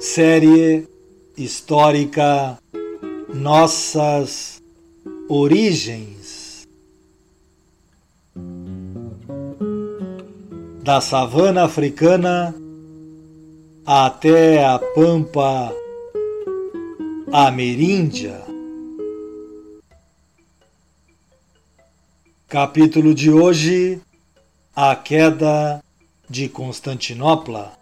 Série histórica Nossas Origens. Da savana africana até a pampa ameríndia. Capítulo de hoje: A queda de Constantinopla.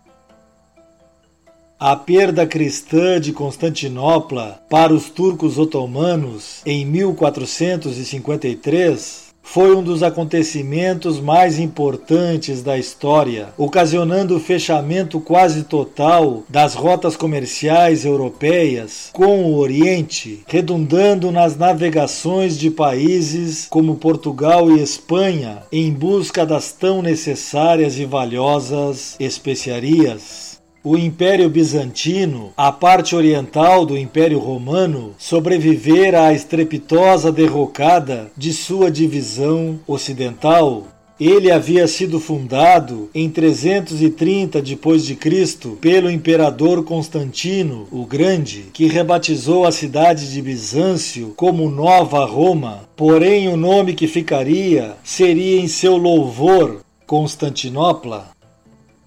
A perda cristã de Constantinopla para os turcos otomanos em 1453 foi um dos acontecimentos mais importantes da história, ocasionando o fechamento quase total das rotas comerciais europeias com o Oriente, redundando nas navegações de países como Portugal e Espanha em busca das tão necessárias e valiosas especiarias. O Império Bizantino, a parte oriental do Império Romano, sobrevivera à estrepitosa derrocada de sua divisão ocidental. Ele havia sido fundado em 330 depois de Cristo pelo imperador Constantino o Grande, que rebatizou a cidade de Bizâncio como Nova Roma. Porém, o nome que ficaria seria em seu louvor Constantinopla.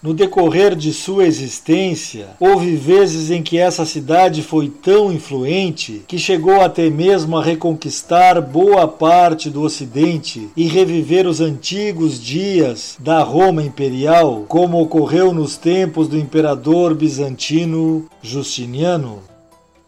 No decorrer de sua existência, houve vezes em que essa cidade foi tão influente que chegou até mesmo a reconquistar boa parte do Ocidente e reviver os antigos dias da Roma imperial, como ocorreu nos tempos do imperador bizantino Justiniano.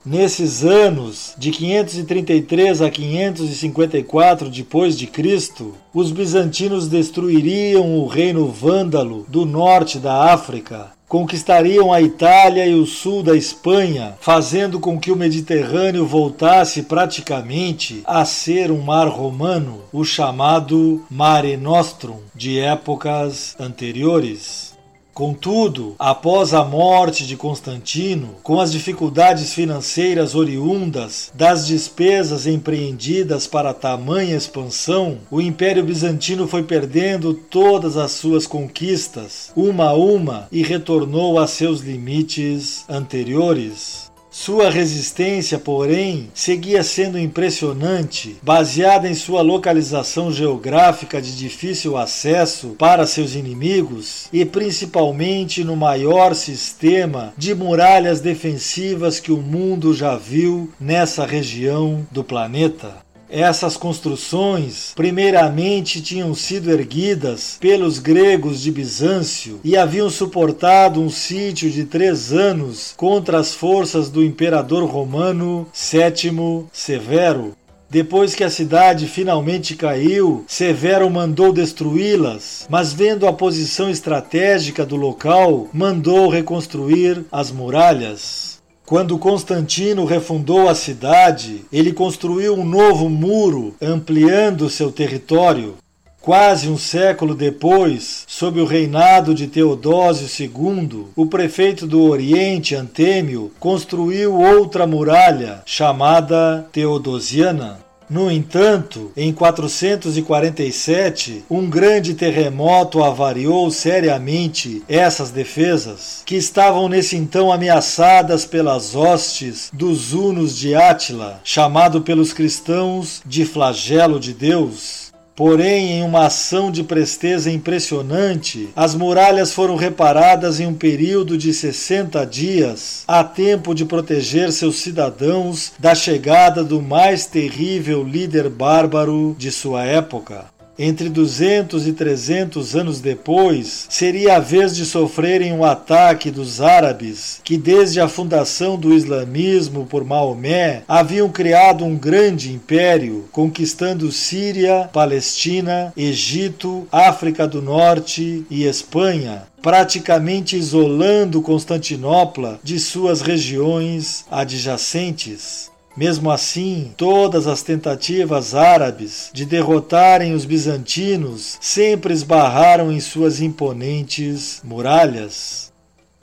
Nesses anos de 533 a 554 depois de Cristo, os bizantinos destruiriam o reino vândalo do norte da África, conquistariam a Itália e o sul da Espanha, fazendo com que o Mediterrâneo voltasse praticamente a ser um mar romano, o chamado Mare Nostrum de épocas anteriores. Contudo, após a morte de Constantino, com as dificuldades financeiras oriundas das despesas empreendidas para tamanha expansão, o Império Bizantino foi perdendo todas as suas conquistas, uma a uma, e retornou a seus limites anteriores. Sua resistência, porém, seguia sendo impressionante, baseada em sua localização geográfica de difícil acesso para seus inimigos e principalmente no maior sistema de muralhas defensivas que o mundo já viu nessa região do planeta. Essas construções, primeiramente, tinham sido erguidas pelos gregos de Bizâncio e haviam suportado um sítio de três anos contra as forças do imperador romano Sétimo Severo. Depois que a cidade finalmente caiu, Severo mandou destruí-las, mas vendo a posição estratégica do local, mandou reconstruir as muralhas. Quando Constantino refundou a cidade, ele construiu um novo muro, ampliando seu território. Quase um século depois, sob o reinado de Teodósio II, o prefeito do Oriente, Antêmio, construiu outra muralha, chamada Teodosiana. No entanto, em 447, um grande terremoto avariou seriamente essas defesas, que estavam nesse então ameaçadas pelas hostes dos Hunos de Átila, chamado pelos cristãos de flagelo de Deus. Porém, em uma ação de presteza impressionante, as muralhas foram reparadas em um período de 60 dias, a tempo de proteger seus cidadãos da chegada do mais terrível líder bárbaro de sua época. Entre 200 e 300 anos depois, seria a vez de sofrerem um ataque dos árabes, que desde a fundação do islamismo por Maomé haviam criado um grande império, conquistando Síria, Palestina, Egito, África do Norte e Espanha, praticamente isolando Constantinopla de suas regiões adjacentes. Mesmo assim, todas as tentativas árabes de derrotarem os bizantinos sempre esbarraram em suas imponentes muralhas.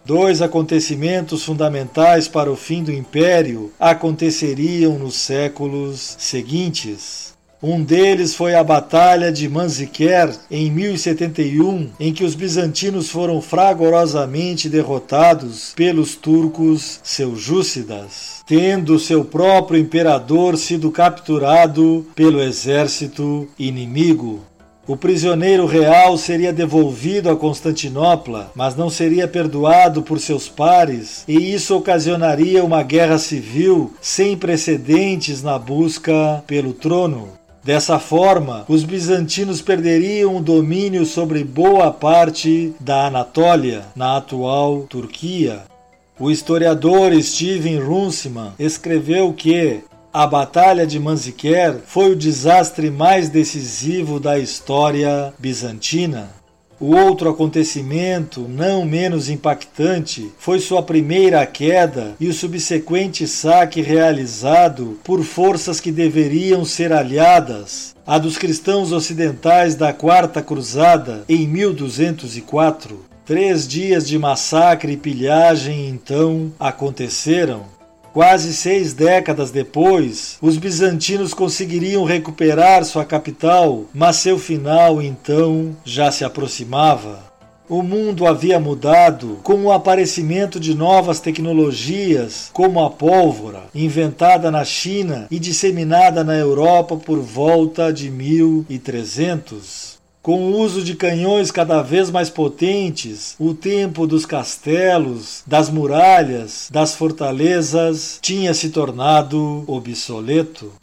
Dois acontecimentos fundamentais para o fim do império aconteceriam nos séculos seguintes. Um deles foi a Batalha de Manziquer em 1071, em que os bizantinos foram fragorosamente derrotados pelos turcos seljúcidas tendo seu próprio imperador sido capturado pelo exército inimigo. O prisioneiro real seria devolvido a Constantinopla, mas não seria perdoado por seus pares, e isso ocasionaria uma guerra civil sem precedentes na busca pelo trono. Dessa forma, os bizantinos perderiam o domínio sobre boa parte da Anatólia, na atual Turquia, o historiador Steven Runciman escreveu que a Batalha de Manziquer foi o desastre mais decisivo da história bizantina. O outro acontecimento, não menos impactante, foi sua primeira queda e o subsequente saque realizado por forças que deveriam ser aliadas, a dos cristãos ocidentais da Quarta Cruzada em 1204. Três dias de massacre e pilhagem então aconteceram. Quase seis décadas depois, os bizantinos conseguiriam recuperar sua capital, mas seu final então já se aproximava. O mundo havia mudado com o aparecimento de novas tecnologias, como a pólvora, inventada na China e disseminada na Europa por volta de 1300. Com o uso de canhões cada vez mais potentes, o tempo dos castelos, das muralhas, das fortalezas tinha se tornado obsoleto.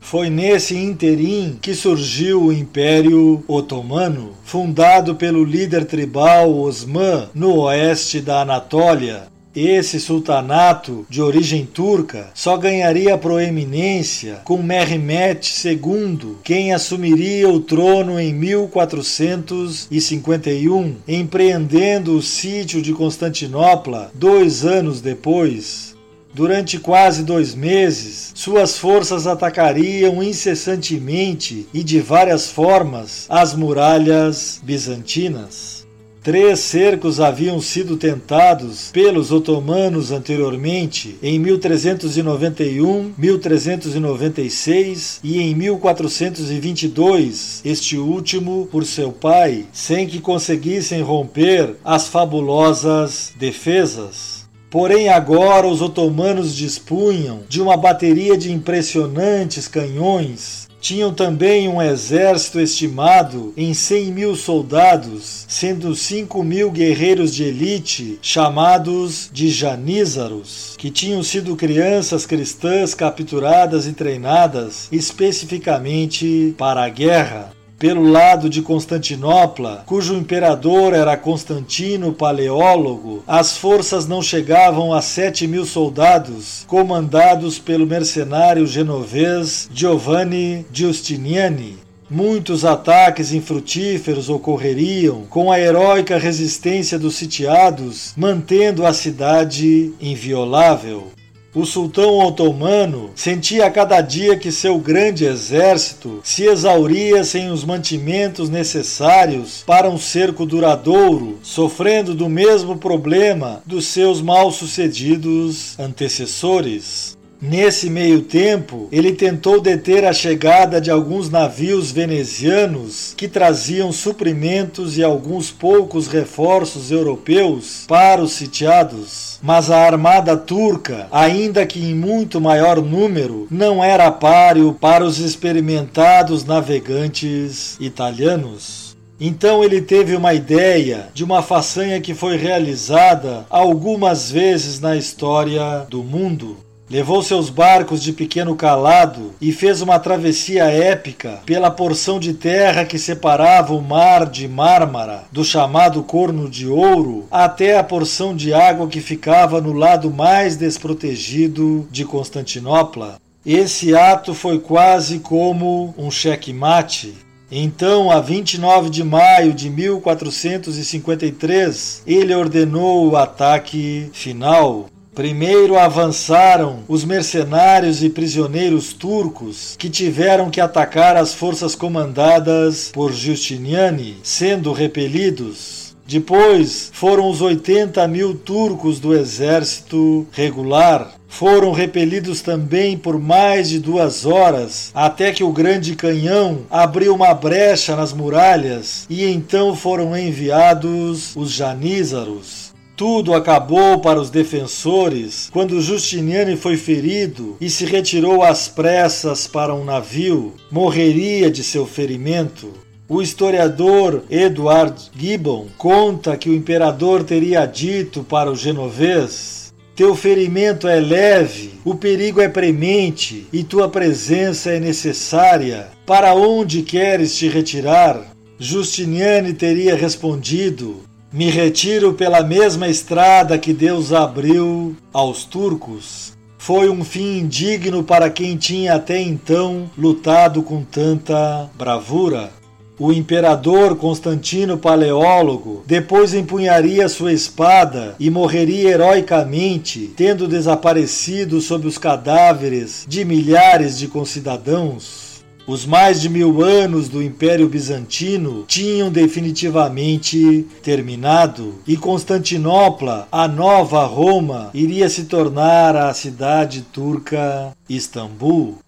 Foi nesse interim que surgiu o Império Otomano, fundado pelo líder tribal Osman no oeste da Anatólia, esse sultanato de origem turca só ganharia proeminência com Mehmet II, quem assumiria o trono em 1451, empreendendo o sítio de Constantinopla dois anos depois. Durante quase dois meses, suas forças atacariam incessantemente e de várias formas as muralhas bizantinas. Três cercos haviam sido tentados pelos otomanos anteriormente, em 1391, 1396 e em 1422, este último por seu pai, sem que conseguissem romper as fabulosas defesas. Porém, agora os otomanos dispunham de uma bateria de impressionantes canhões tinham também um exército estimado em 100 mil soldados, sendo 5 mil guerreiros de elite, chamados de Janízaros, que tinham sido crianças cristãs capturadas e treinadas especificamente para a guerra pelo lado de Constantinopla, cujo imperador era Constantino Paleólogo, as forças não chegavam a sete mil soldados, comandados pelo mercenário genovês Giovanni Giustiniani. Muitos ataques infrutíferos ocorreriam com a heróica resistência dos sitiados, mantendo a cidade inviolável. O sultão otomano sentia a cada dia que seu grande exército se exauria sem os mantimentos necessários para um cerco duradouro, sofrendo do mesmo problema dos seus mal-sucedidos antecessores. Nesse meio tempo, ele tentou deter a chegada de alguns navios venezianos que traziam suprimentos e alguns poucos reforços europeus para os sitiados. Mas a armada turca, ainda que em muito maior número, não era páreo para os experimentados navegantes italianos. Então ele teve uma ideia de uma façanha que foi realizada algumas vezes na história do mundo levou seus barcos de pequeno calado e fez uma travessia épica pela porção de terra que separava o mar de Mármara do chamado Corno de Ouro até a porção de água que ficava no lado mais desprotegido de Constantinopla. Esse ato foi quase como um checkmate. Então, a 29 de maio de 1453, ele ordenou o ataque final. Primeiro avançaram os mercenários e prisioneiros turcos que tiveram que atacar as forças comandadas por Justiniani, sendo repelidos. Depois foram os 80 mil turcos do exército regular. Foram repelidos também por mais de duas horas, até que o grande canhão abriu uma brecha nas muralhas e então foram enviados os janízaros. Tudo acabou para os defensores quando Justiniano foi ferido e se retirou às pressas para um navio. Morreria de seu ferimento. O historiador Edward Gibbon conta que o imperador teria dito para o genovês: Teu ferimento é leve, o perigo é premente e tua presença é necessária. Para onde queres te retirar? Justiniane teria respondido: me retiro pela mesma estrada que Deus abriu aos turcos. Foi um fim indigno para quem tinha até então lutado com tanta bravura. O imperador Constantino Paleólogo depois empunharia sua espada e morreria heroicamente, tendo desaparecido sob os cadáveres de milhares de concidadãos. Os mais de mil anos do Império Bizantino tinham definitivamente terminado e Constantinopla, a nova Roma, iria se tornar a cidade turca Istambul.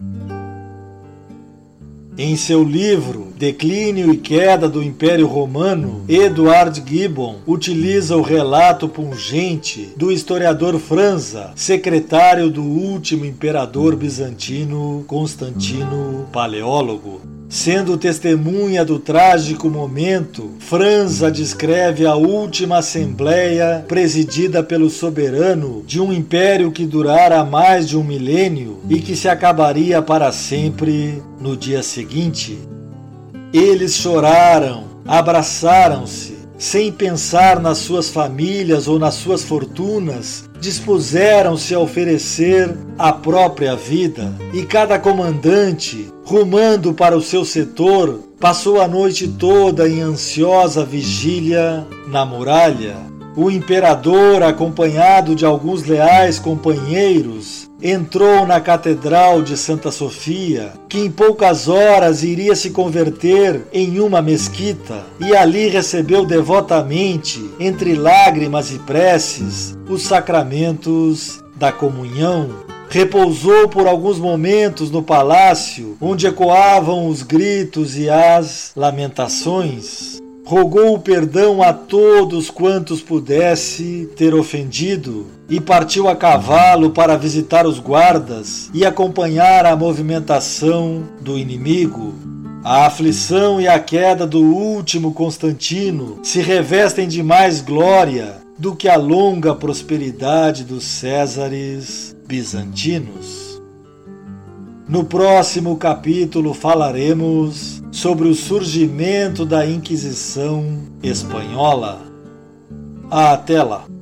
Em seu livro Declínio e Queda do Império Romano, Edward Gibbon utiliza o relato pungente do historiador Franza, secretário do último imperador bizantino Constantino Paleólogo. Sendo testemunha do trágico momento, Franza descreve a última assembleia presidida pelo soberano de um império que durara mais de um milênio e que se acabaria para sempre no dia seguinte. Eles choraram, abraçaram-se, sem pensar nas suas famílias ou nas suas fortunas, dispuseram-se a oferecer a própria vida, e cada comandante, rumando para o seu setor, passou a noite toda em ansiosa vigília na muralha. O imperador, acompanhado de alguns leais companheiros, entrou na Catedral de Santa Sofia, que em poucas horas iria se converter em uma mesquita, e ali recebeu devotamente, entre lágrimas e preces, os sacramentos da comunhão. Repousou por alguns momentos no palácio, onde ecoavam os gritos e as lamentações rogou o perdão a todos quantos pudesse ter ofendido e partiu a cavalo para visitar os guardas e acompanhar a movimentação do inimigo. A aflição e a queda do último Constantino se revestem de mais glória do que a longa prosperidade dos Césares bizantinos. No próximo capítulo falaremos sobre o surgimento da Inquisição Espanhola. Até lá!